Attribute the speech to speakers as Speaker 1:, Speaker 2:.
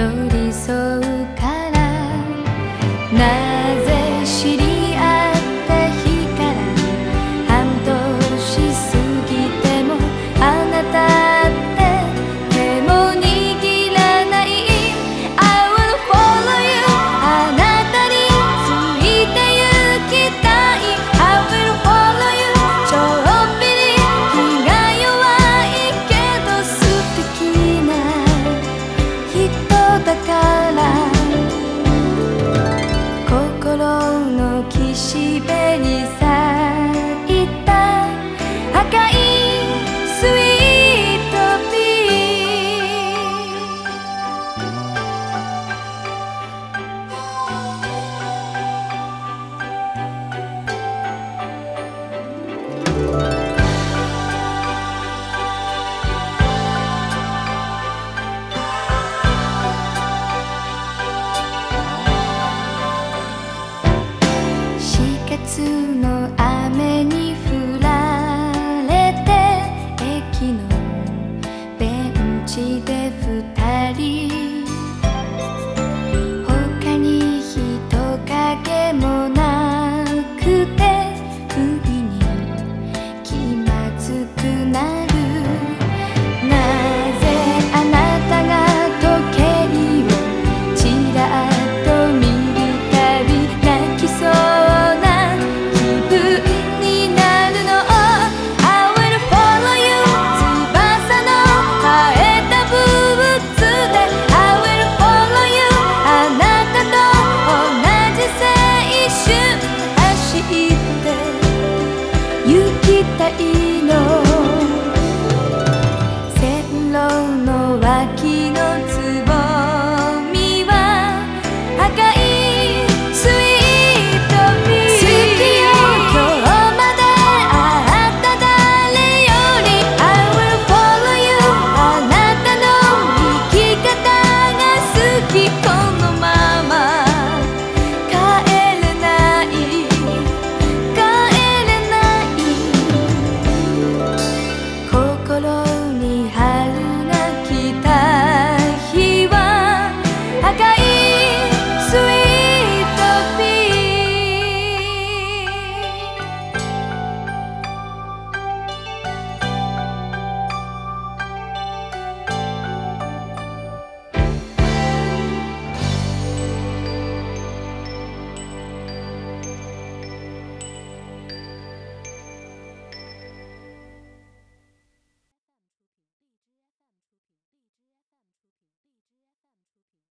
Speaker 1: đâu đi sâu くなる」「なぜあなたが時計をちらっと見るたび」「泣きそうな気分になるの」「を」「I will follow you」「翼の生えたブーツで。I will follow you」「あなたと同じ青春。走って。行きたい aqui.